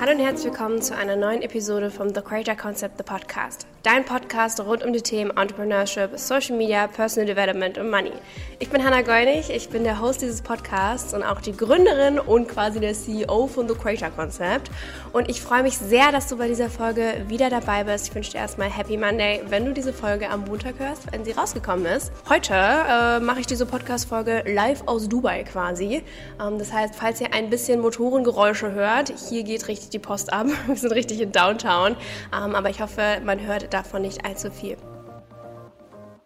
Hallo und herzlich willkommen zu einer neuen Episode vom The Creator Concept, the Podcast. Dein Podcast rund um die Themen Entrepreneurship, Social Media, Personal Development und Money. Ich bin Hannah Geunig, ich bin der Host dieses Podcasts und auch die Gründerin und quasi der CEO von The Creator Concept. Und ich freue mich sehr, dass du bei dieser Folge wieder dabei bist. Ich wünsche dir erstmal Happy Monday, wenn du diese Folge am Montag hörst, wenn sie rausgekommen ist. Heute äh, mache ich diese Podcast-Folge live aus Dubai quasi. Ähm, das heißt, falls ihr ein bisschen Motorengeräusche hört, hier geht richtig die Post ab. Wir sind richtig in Downtown. Ähm, aber ich hoffe, man hört davon nicht allzu viel.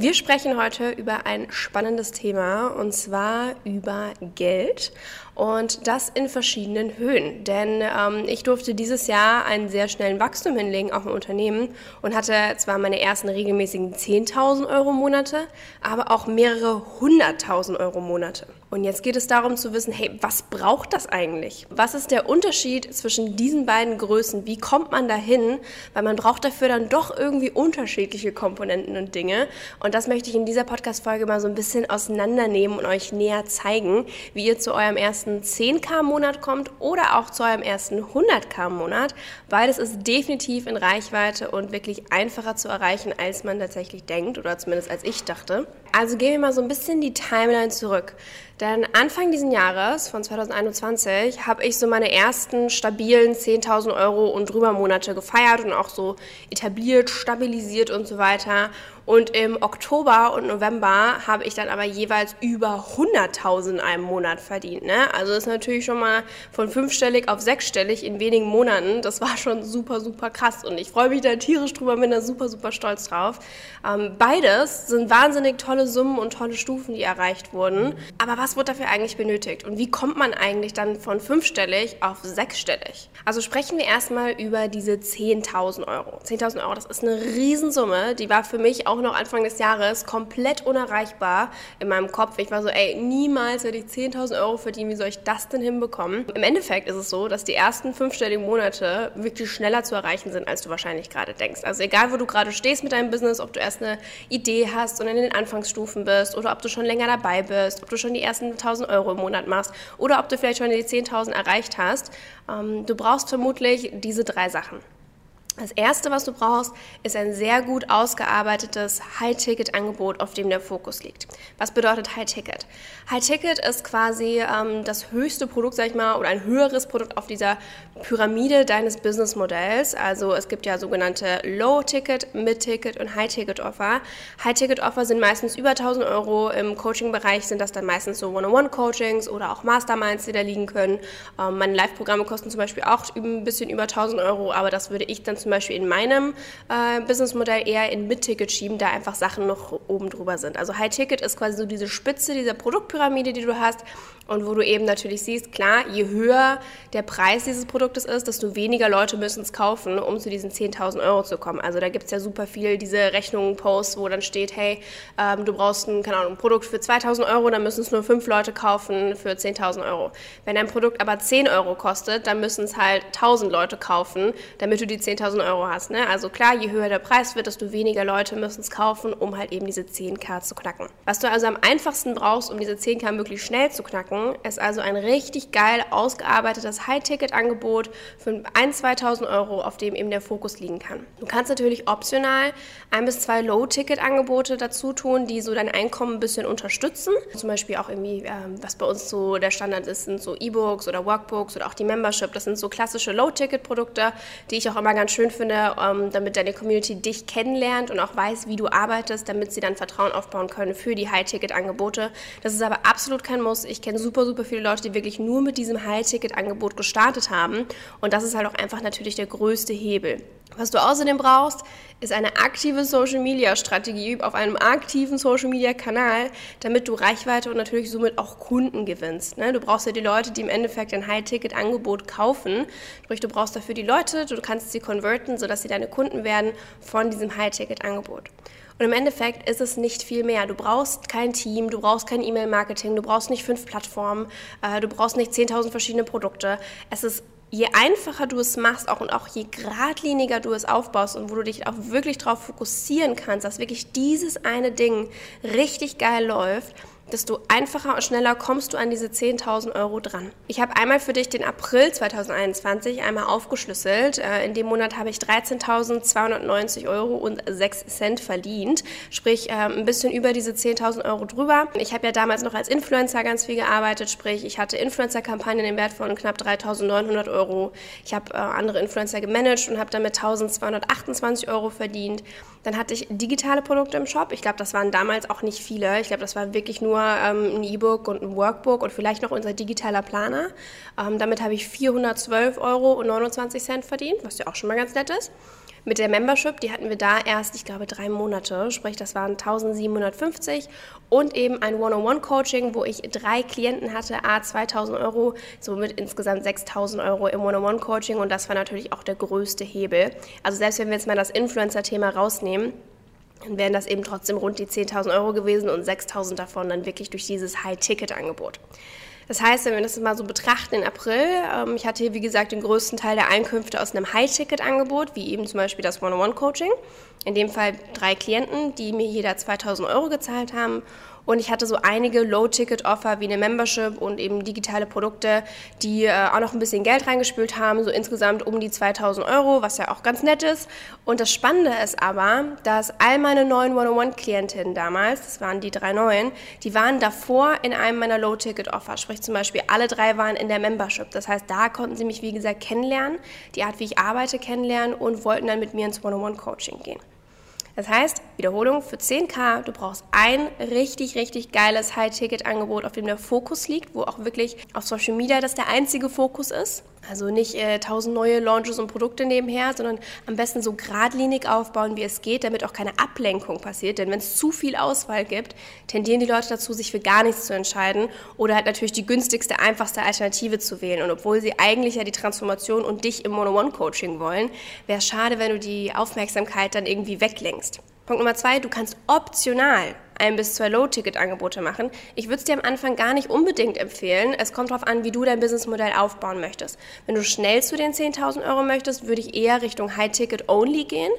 Wir sprechen heute über ein spannendes Thema und zwar über Geld und das in verschiedenen Höhen. Denn ähm, ich durfte dieses Jahr einen sehr schnellen Wachstum hinlegen auf dem Unternehmen und hatte zwar meine ersten regelmäßigen 10.000 Euro Monate, aber auch mehrere 100.000 Euro Monate. Und jetzt geht es darum zu wissen, hey, was braucht das eigentlich? Was ist der Unterschied zwischen diesen beiden Größen? Wie kommt man dahin? Weil man braucht dafür dann doch irgendwie unterschiedliche Komponenten und Dinge. Und das möchte ich in dieser Podcast-Folge mal so ein bisschen auseinandernehmen und euch näher zeigen, wie ihr zu eurem ersten 10k-Monat kommt oder auch zu eurem ersten 100k-Monat. Beides ist definitiv in Reichweite und wirklich einfacher zu erreichen, als man tatsächlich denkt oder zumindest als ich dachte. Also gehen wir mal so ein bisschen die Timeline zurück. Denn Anfang dieses Jahres, von 2021, habe ich so meine ersten stabilen 10.000 Euro und drüber Monate gefeiert und auch so etabliert, stabilisiert und so weiter. Und im Oktober und November habe ich dann aber jeweils über 100.000 in einem Monat verdient. Ne? Also ist natürlich schon mal von fünfstellig auf sechsstellig in wenigen Monaten. Das war schon super, super krass. Und ich freue mich da tierisch drüber, bin da super, super stolz drauf. Ähm, beides sind wahnsinnig tolle Summen und tolle Stufen, die erreicht wurden. Aber was wird dafür eigentlich benötigt? Und wie kommt man eigentlich dann von fünfstellig auf sechsstellig? Also sprechen wir erstmal über diese 10.000 Euro. 10.000 Euro, das ist eine Riesensumme. Die war für mich auch noch Anfang des Jahres komplett unerreichbar in meinem Kopf. Ich war so, ey, niemals werde ich 10.000 Euro verdienen. Wie soll ich das denn hinbekommen? Im Endeffekt ist es so, dass die ersten fünfstelligen Monate wirklich schneller zu erreichen sind, als du wahrscheinlich gerade denkst. Also egal, wo du gerade stehst mit deinem Business, ob du erst eine Idee hast und in den Anfangsstufen bist oder ob du schon länger dabei bist, ob du schon die ersten 1.000 Euro im Monat machst oder ob du vielleicht schon die 10.000 erreicht hast, ähm, du brauchst vermutlich diese drei Sachen. Das erste, was du brauchst, ist ein sehr gut ausgearbeitetes High-Ticket-Angebot, auf dem der Fokus liegt. Was bedeutet High-Ticket? High-Ticket ist quasi ähm, das höchste Produkt, sag ich mal, oder ein höheres Produkt auf dieser Pyramide deines Businessmodells. Also es gibt ja sogenannte Low-Ticket, Mid-Ticket und High-Ticket-Offer. High-Ticket-Offer sind meistens über 1000 Euro. Im Coaching-Bereich sind das dann meistens so One-on-One-Coachings oder auch Masterminds, die da liegen können. Ähm, meine Live-Programme kosten zum Beispiel auch ein bisschen über 1000 Euro, aber das würde ich dann zum zum Beispiel in meinem äh, Businessmodell eher in Mid-Ticket schieben, da einfach Sachen noch oben drüber sind. Also High-Ticket ist quasi so diese Spitze dieser Produktpyramide, die du hast und wo du eben natürlich siehst, klar, je höher der Preis dieses Produktes ist, desto weniger Leute müssen es kaufen, um zu diesen 10.000 Euro zu kommen. Also da gibt es ja super viel diese Rechnungen, Posts, wo dann steht, hey, ähm, du brauchst ein, keine Ahnung, ein Produkt für 2.000 Euro, dann müssen es nur fünf Leute kaufen für 10.000 Euro. Wenn ein Produkt aber 10 Euro kostet, dann müssen es halt 1.000 Leute kaufen, damit du die 10.000 1000 Euro hast. Ne? Also klar, je höher der Preis wird, desto weniger Leute müssen es kaufen, um halt eben diese 10k zu knacken. Was du also am einfachsten brauchst, um diese 10k möglichst schnell zu knacken, ist also ein richtig geil ausgearbeitetes High-Ticket-Angebot für 1.000, 2.000 Euro, auf dem eben der Fokus liegen kann. Du kannst natürlich optional ein bis zwei Low-Ticket-Angebote dazu tun, die so dein Einkommen ein bisschen unterstützen. Zum Beispiel auch irgendwie, ähm, was bei uns so der Standard ist, sind so E-Books oder Workbooks oder auch die Membership. Das sind so klassische Low-Ticket-Produkte, die ich auch immer ganz schön finde, ähm, damit deine Community dich kennenlernt und auch weiß, wie du arbeitest, damit sie dann Vertrauen aufbauen können für die High-Ticket-Angebote. Das ist aber absolut kein Muss. Ich kenne super, super viele Leute, die wirklich nur mit diesem High-Ticket-Angebot gestartet haben. Und das ist halt auch einfach natürlich der größte Hebel. Was du außerdem brauchst, ist eine aktive Social Media Strategie auf einem aktiven Social Media Kanal, damit du Reichweite und natürlich somit auch Kunden gewinnst. Ne? Du brauchst ja die Leute, die im Endeffekt ein High-Ticket-Angebot kaufen. Sprich, du brauchst dafür die Leute, du kannst sie converten, sodass sie deine Kunden werden von diesem High-Ticket-Angebot. Und im Endeffekt ist es nicht viel mehr. Du brauchst kein Team, du brauchst kein E-Mail-Marketing, du brauchst nicht fünf Plattformen, äh, du brauchst nicht 10.000 verschiedene Produkte. Es ist je einfacher du es machst auch und auch je geradliniger du es aufbaust und wo du dich auch wirklich darauf fokussieren kannst, dass wirklich dieses eine Ding richtig geil läuft, desto einfacher und schneller kommst du an diese 10.000 Euro dran. Ich habe einmal für dich den April 2021 einmal aufgeschlüsselt. Äh, in dem Monat habe ich 13.290 Euro und 6 Cent verdient, sprich ähm, ein bisschen über diese 10.000 Euro drüber. Ich habe ja damals noch als Influencer ganz viel gearbeitet, sprich ich hatte Influencer-Kampagnen im Wert von knapp 3.900 Euro. Ich habe äh, andere Influencer gemanagt und habe damit 1.228 Euro verdient. Dann hatte ich digitale Produkte im Shop. Ich glaube, das waren damals auch nicht viele. Ich glaube, das war wirklich nur ähm, ein E-Book und ein Workbook und vielleicht noch unser digitaler Planer. Ähm, damit habe ich 412,29 Euro verdient, was ja auch schon mal ganz nett ist. Mit der Membership, die hatten wir da erst, ich glaube, drei Monate, sprich, das waren 1750 und eben ein One-on-One-Coaching, wo ich drei Klienten hatte, a 2000 Euro, somit insgesamt 6000 Euro im One-on-One-Coaching und das war natürlich auch der größte Hebel. Also selbst wenn wir jetzt mal das Influencer-Thema rausnehmen, dann wären das eben trotzdem rund die 10.000 Euro gewesen und 6.000 davon dann wirklich durch dieses High-Ticket-Angebot. Das heißt, wenn wir das mal so betrachten in April, ähm, ich hatte hier wie gesagt den größten Teil der Einkünfte aus einem High-Ticket-Angebot, wie eben zum Beispiel das One-on-One-Coaching. In dem Fall drei Klienten, die mir jeder 2000 Euro gezahlt haben und ich hatte so einige Low-Ticket-Offer wie eine Membership und eben digitale Produkte, die äh, auch noch ein bisschen Geld reingespült haben, so insgesamt um die 2000 Euro, was ja auch ganz nett ist. Und das Spannende ist aber, dass all meine neuen One-on-One-Klientinnen damals, das waren die drei neuen, die waren davor in einem meiner Low-Ticket-Offer. Sprich zum Beispiel, alle drei waren in der Membership. Das heißt, da konnten sie mich, wie gesagt, kennenlernen, die Art, wie ich arbeite, kennenlernen und wollten dann mit mir ins One-on-One-Coaching gehen. Das heißt, Wiederholung für 10k, du brauchst ein richtig, richtig geiles High-Ticket-Angebot, auf dem der Fokus liegt, wo auch wirklich auf Social Media das der einzige Fokus ist. Also nicht äh, tausend neue Launches und Produkte nebenher, sondern am besten so geradlinig aufbauen, wie es geht, damit auch keine Ablenkung passiert. Denn wenn es zu viel Auswahl gibt, tendieren die Leute dazu, sich für gar nichts zu entscheiden oder halt natürlich die günstigste, einfachste Alternative zu wählen. Und obwohl sie eigentlich ja die Transformation und dich im Mono-One-Coaching wollen, wäre es schade, wenn du die Aufmerksamkeit dann irgendwie weglenkst. Punkt Nummer zwei, du kannst optional ein bis zwei Low-Ticket-Angebote machen. Ich würde es dir am Anfang gar nicht unbedingt empfehlen. Es kommt darauf an, wie du dein Businessmodell aufbauen möchtest. Wenn du schnell zu den 10.000 Euro möchtest, würde ich eher Richtung High-Ticket-Only gehen.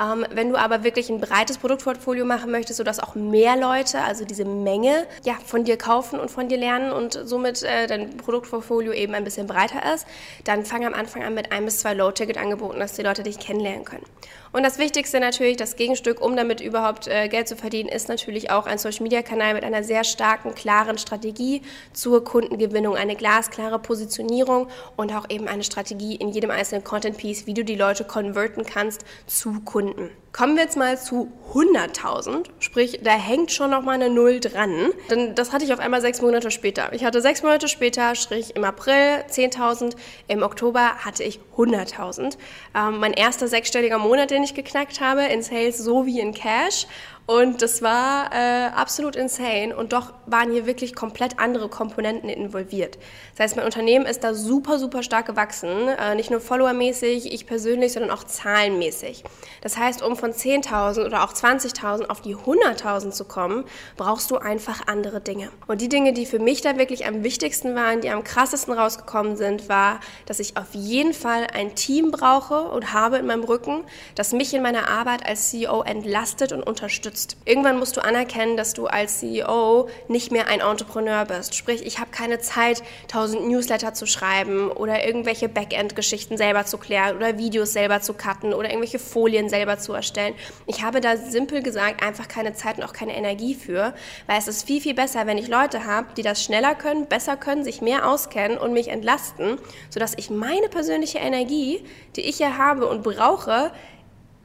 Ähm, wenn du aber wirklich ein breites Produktportfolio machen möchtest, sodass auch mehr Leute, also diese Menge, ja, von dir kaufen und von dir lernen und somit äh, dein Produktportfolio eben ein bisschen breiter ist, dann fang am Anfang an mit ein bis zwei Low-Ticket-Angeboten, dass die Leute dich kennenlernen können. Und das Wichtigste natürlich, das Gegenstück, um damit überhaupt äh, Geld zu verdienen, ist natürlich auch ein Social-Media-Kanal mit einer sehr starken, klaren Strategie zur Kundengewinnung, eine glasklare Positionierung und auch eben eine Strategie in jedem einzelnen Content-Piece, wie du die Leute konverten kannst zu Kunden. Kommen wir jetzt mal zu 100.000, sprich, da hängt schon noch mal eine Null dran. Denn das hatte ich auf einmal sechs Monate später. Ich hatte sechs Monate später, sprich im April 10.000, im Oktober hatte ich 100.000. Ähm, mein erster sechsstelliger Monat, den ich geknackt habe, in Sales sowie in Cash. Und das war äh, absolut insane. Und doch waren hier wirklich komplett andere Komponenten involviert. Das heißt, mein Unternehmen ist da super, super stark gewachsen. Äh, nicht nur followermäßig, ich persönlich, sondern auch zahlenmäßig. Das heißt, um von 10.000 oder auch 20.000 auf die 100.000 zu kommen, brauchst du einfach andere Dinge. Und die Dinge, die für mich da wirklich am wichtigsten waren, die am krassesten rausgekommen sind, war, dass ich auf jeden Fall ein Team brauche und habe in meinem Rücken, das mich in meiner Arbeit als CEO entlastet und unterstützt unterstützt. Irgendwann musst du anerkennen, dass du als CEO nicht mehr ein Entrepreneur bist. Sprich, ich habe keine Zeit, tausend Newsletter zu schreiben oder irgendwelche Backend-Geschichten selber zu klären oder Videos selber zu cutten oder irgendwelche Folien selber zu erstellen. Ich habe da simpel gesagt einfach keine Zeit und auch keine Energie für, weil es ist viel, viel besser, wenn ich Leute habe, die das schneller können, besser können, sich mehr auskennen und mich entlasten, sodass ich meine persönliche Energie, die ich ja habe und brauche,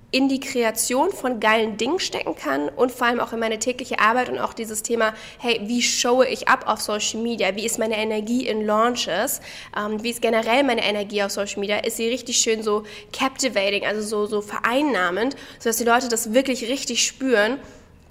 in die Kreation von geilen Dingen stecken kann und vor allem auch in meine tägliche Arbeit und auch dieses Thema, hey, wie showe ich ab auf Social Media? Wie ist meine Energie in Launches? Ähm, wie ist generell meine Energie auf Social Media? Ist sie richtig schön so captivating, also so, so vereinnahmend, sodass die Leute das wirklich richtig spüren?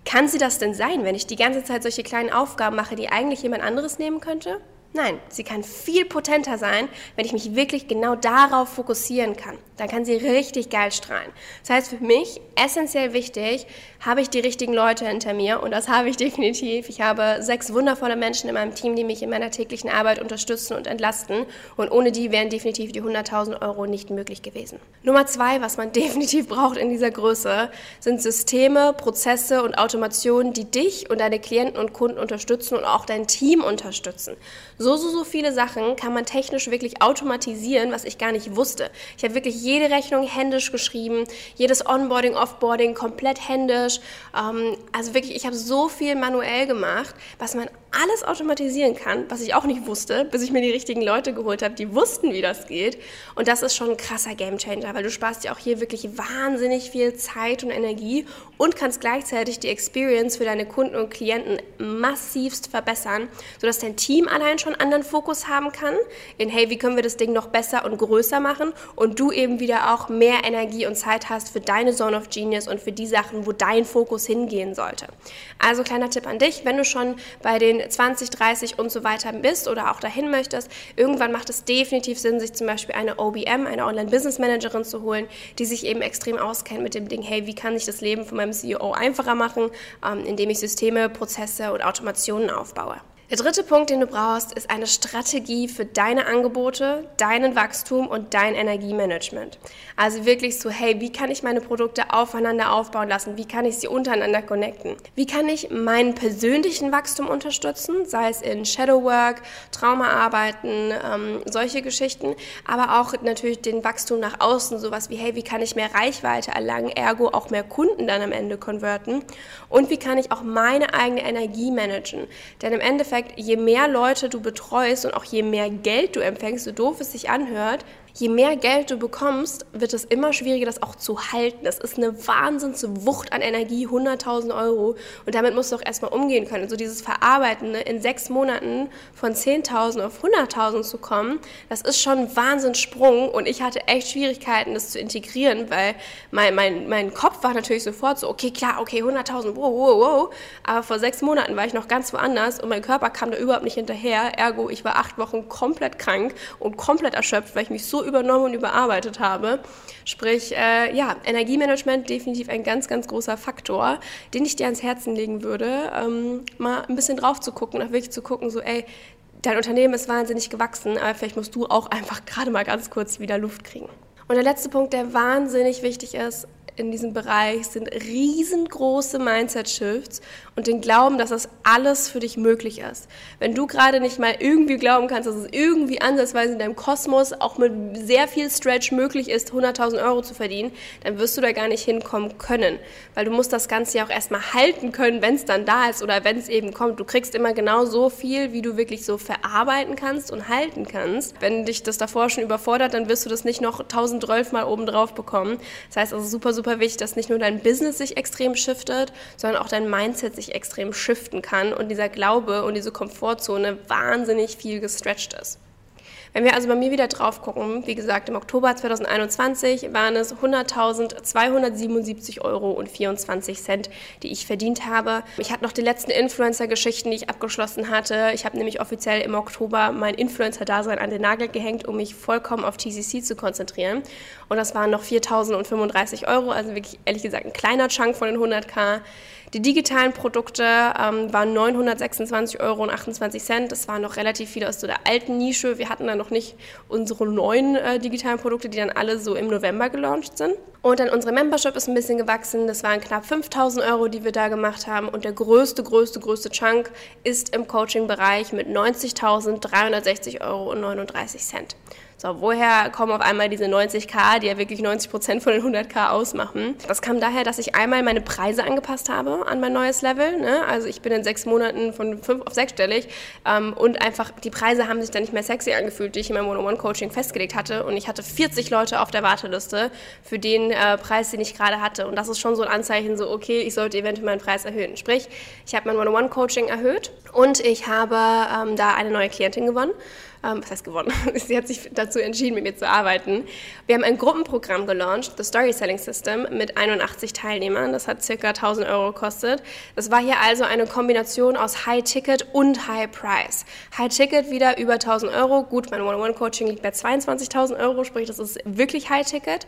Kann sie das denn sein, wenn ich die ganze Zeit solche kleinen Aufgaben mache, die eigentlich jemand anderes nehmen könnte? Nein, sie kann viel potenter sein, wenn ich mich wirklich genau darauf fokussieren kann. Dann kann sie richtig geil strahlen. Das heißt für mich essentiell wichtig, habe ich die richtigen Leute hinter mir und das habe ich definitiv. Ich habe sechs wundervolle Menschen in meinem Team, die mich in meiner täglichen Arbeit unterstützen und entlasten und ohne die wären definitiv die 100.000 Euro nicht möglich gewesen. Nummer zwei, was man definitiv braucht in dieser Größe, sind Systeme, Prozesse und Automationen, die dich und deine Klienten und Kunden unterstützen und auch dein Team unterstützen. So, so viele Sachen kann man technisch wirklich automatisieren, was ich gar nicht wusste. Ich habe wirklich jede Rechnung händisch geschrieben, jedes Onboarding, Offboarding komplett händisch. Ähm, also wirklich, ich habe so viel manuell gemacht, was man alles automatisieren kann, was ich auch nicht wusste, bis ich mir die richtigen Leute geholt habe, die wussten, wie das geht. Und das ist schon ein krasser Gamechanger, weil du sparst dir auch hier wirklich wahnsinnig viel Zeit und Energie und kannst gleichzeitig die Experience für deine Kunden und Klienten massivst verbessern, sodass dein Team allein schon anderen Fokus haben kann, in hey, wie können wir das Ding noch besser und größer machen und du eben wieder auch mehr Energie und Zeit hast für deine Zone of Genius und für die Sachen, wo dein Fokus hingehen sollte. Also kleiner Tipp an dich, wenn du schon bei den 20, 30 und so weiter bist oder auch dahin möchtest, irgendwann macht es definitiv Sinn, sich zum Beispiel eine OBM, eine Online-Business-Managerin zu holen, die sich eben extrem auskennt mit dem Ding, hey, wie kann ich das Leben von meinem CEO einfacher machen, ähm, indem ich Systeme, Prozesse und Automationen aufbaue. Der dritte Punkt, den du brauchst, ist eine Strategie für deine Angebote, deinen Wachstum und dein Energiemanagement. Also wirklich so, hey, wie kann ich meine Produkte aufeinander aufbauen lassen? Wie kann ich sie untereinander connecten? Wie kann ich meinen persönlichen Wachstum unterstützen, sei es in Shadowwork, Traumaarbeiten, ähm, solche Geschichten, aber auch natürlich den Wachstum nach außen, sowas wie, hey, wie kann ich mehr Reichweite erlangen, ergo auch mehr Kunden dann am Ende konverten? Und wie kann ich auch meine eigene Energie managen? Denn im Endeffekt Endeffekt, je mehr Leute du betreust und auch je mehr Geld du empfängst, so doof es sich anhört, je mehr Geld du bekommst, wird es immer schwieriger, das auch zu halten. Das ist eine Wahnsinnswucht an Energie, 100.000 Euro. Und damit musst du auch erstmal umgehen können. So dieses Verarbeiten, ne, in sechs Monaten von 10.000 auf 100.000 zu kommen, das ist schon ein Wahnsinnssprung. Und ich hatte echt Schwierigkeiten, das zu integrieren, weil mein, mein, mein Kopf war natürlich sofort so, okay, klar, okay, 100.000, wow, wow, wow. Aber vor sechs Monaten war ich noch ganz woanders und mein Körper kam da überhaupt nicht hinterher. Ergo, ich war acht Wochen komplett krank und komplett erschöpft, weil ich mich so übernommen und überarbeitet habe. Sprich, äh, ja, Energiemanagement definitiv ein ganz, ganz großer Faktor, den ich dir ans Herzen legen würde, ähm, mal ein bisschen drauf zu gucken, auch wirklich zu gucken, so, ey, dein Unternehmen ist wahnsinnig gewachsen, aber vielleicht musst du auch einfach gerade mal ganz kurz wieder Luft kriegen. Und der letzte Punkt, der wahnsinnig wichtig ist, in diesem Bereich sind riesengroße Mindset-Shifts und den Glauben, dass das alles für dich möglich ist. Wenn du gerade nicht mal irgendwie glauben kannst, dass es irgendwie ansatzweise in deinem Kosmos auch mit sehr viel Stretch möglich ist, 100.000 Euro zu verdienen, dann wirst du da gar nicht hinkommen können. Weil du musst das Ganze ja auch erstmal halten können, wenn es dann da ist oder wenn es eben kommt. Du kriegst immer genau so viel, wie du wirklich so verarbeiten kannst und halten kannst. Wenn dich das davor schon überfordert, dann wirst du das nicht noch 1012 Mal oben drauf bekommen. Das heißt also super, super super wichtig, dass nicht nur dein Business sich extrem shiftet, sondern auch dein Mindset sich extrem shiften kann und dieser Glaube und diese Komfortzone wahnsinnig viel gestretched ist. Wenn wir also bei mir wieder drauf gucken, wie gesagt, im Oktober 2021 waren es 100.277 Euro und 24 Cent, die ich verdient habe. Ich hatte noch die letzten Influencer-Geschichten, die ich abgeschlossen hatte. Ich habe nämlich offiziell im Oktober mein Influencer-Dasein an den Nagel gehängt, um mich vollkommen auf TCC zu konzentrieren. Und das waren noch 4.035 Euro, also wirklich ehrlich gesagt ein kleiner Chunk von den 100k. Die digitalen Produkte ähm, waren 926,28 Euro. Das waren noch relativ viele aus so der alten Nische. Wir hatten dann noch nicht unsere neuen äh, digitalen Produkte, die dann alle so im November gelauncht sind. Und dann unsere Membership ist ein bisschen gewachsen. Das waren knapp 5000 Euro, die wir da gemacht haben. Und der größte, größte, größte Chunk ist im Coaching-Bereich mit 90.360 Euro und 39 Cent. So, woher kommen auf einmal diese 90k, die ja wirklich 90 Prozent von den 100k ausmachen? Das kam daher, dass ich einmal meine Preise angepasst habe an mein neues Level. Ne? Also ich bin in sechs Monaten von fünf auf sechsstellig ähm, und einfach die Preise haben sich dann nicht mehr sexy angefühlt, die ich in meinem One-on-One-Coaching festgelegt hatte. Und ich hatte 40 Leute auf der Warteliste für den äh, Preis, den ich gerade hatte. Und das ist schon so ein Anzeichen, so okay, ich sollte eventuell meinen Preis erhöhen. Sprich, ich habe mein One-on-One-Coaching erhöht und ich habe ähm, da eine neue Klientin gewonnen ähm, was heißt gewonnen? Sie hat sich dazu entschieden, mit mir zu arbeiten. Wir haben ein Gruppenprogramm gelauncht, The Story Selling System, mit 81 Teilnehmern. Das hat circa 1000 Euro gekostet. Das war hier also eine Kombination aus High Ticket und High Price. High Ticket wieder über 1000 Euro. Gut, mein One-on-One-Coaching liegt bei 22.000 Euro, sprich, das ist wirklich High Ticket.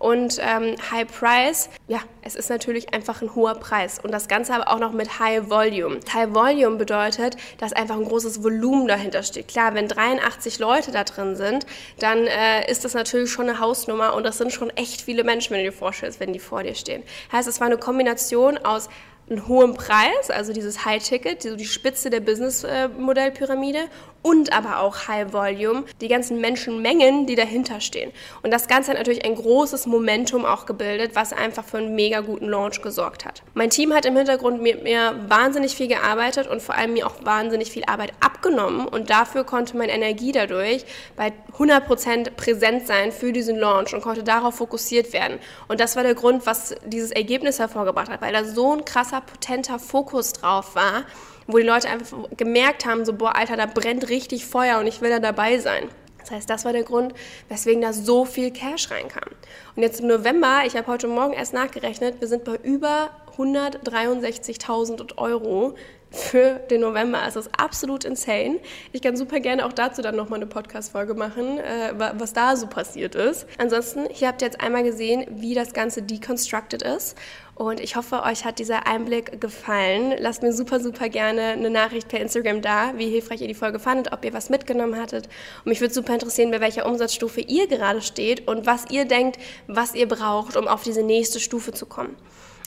Und ähm, High Price, ja, es ist natürlich einfach ein hoher Preis. Und das Ganze aber auch noch mit High Volume. High Volume bedeutet, dass einfach ein großes Volumen dahinter steht. Klar, wenn 83 Leute da drin sind, dann äh, ist das natürlich schon eine Hausnummer und das sind schon echt viele Menschen, wenn du dir vorstellst, wenn die vor dir stehen. Heißt, es war eine Kombination aus einen hohen Preis, also dieses High-Ticket, so die Spitze der Business-Modellpyramide und aber auch High Volume, die ganzen Menschenmengen, die dahinter stehen. Und das Ganze hat natürlich ein großes Momentum auch gebildet, was einfach für einen mega guten Launch gesorgt hat. Mein Team hat im Hintergrund mit mir wahnsinnig viel gearbeitet und vor allem mir auch wahnsinnig viel Arbeit abgenommen und dafür konnte meine Energie dadurch bei 100% präsent sein für diesen Launch und konnte darauf fokussiert werden. Und das war der Grund, was dieses Ergebnis hervorgebracht hat, weil da so ein krasser, potenter Fokus drauf war, wo die Leute einfach gemerkt haben, so, boah, Alter, da brennt richtig Feuer und ich will da dabei sein. Das heißt, das war der Grund, weswegen da so viel Cash reinkam. Und jetzt im November, ich habe heute Morgen erst nachgerechnet, wir sind bei über 163.000 Euro für den November. Also das ist absolut insane. Ich kann super gerne auch dazu dann nochmal eine Podcast-Folge machen, äh, was da so passiert ist. Ansonsten, hier habt ihr jetzt einmal gesehen, wie das Ganze deconstructed ist. Und ich hoffe, euch hat dieser Einblick gefallen. Lasst mir super, super gerne eine Nachricht per Instagram da, wie hilfreich ihr die Folge fandet, ob ihr was mitgenommen hattet. Und mich würde super interessieren, bei welcher Umsatzstufe ihr gerade steht und was ihr denkt, was ihr braucht, um auf diese nächste Stufe zu kommen.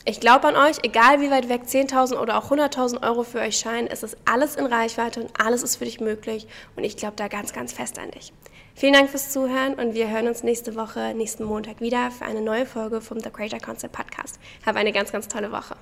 Ich glaube an euch, egal wie weit weg 10.000 oder auch 100.000 Euro für euch scheinen, es ist alles in Reichweite und alles ist für dich möglich und ich glaube da ganz, ganz fest an dich. Vielen Dank fürs Zuhören und wir hören uns nächste Woche, nächsten Montag wieder für eine neue Folge vom The Creator Concept Podcast. Habe eine ganz, ganz tolle Woche.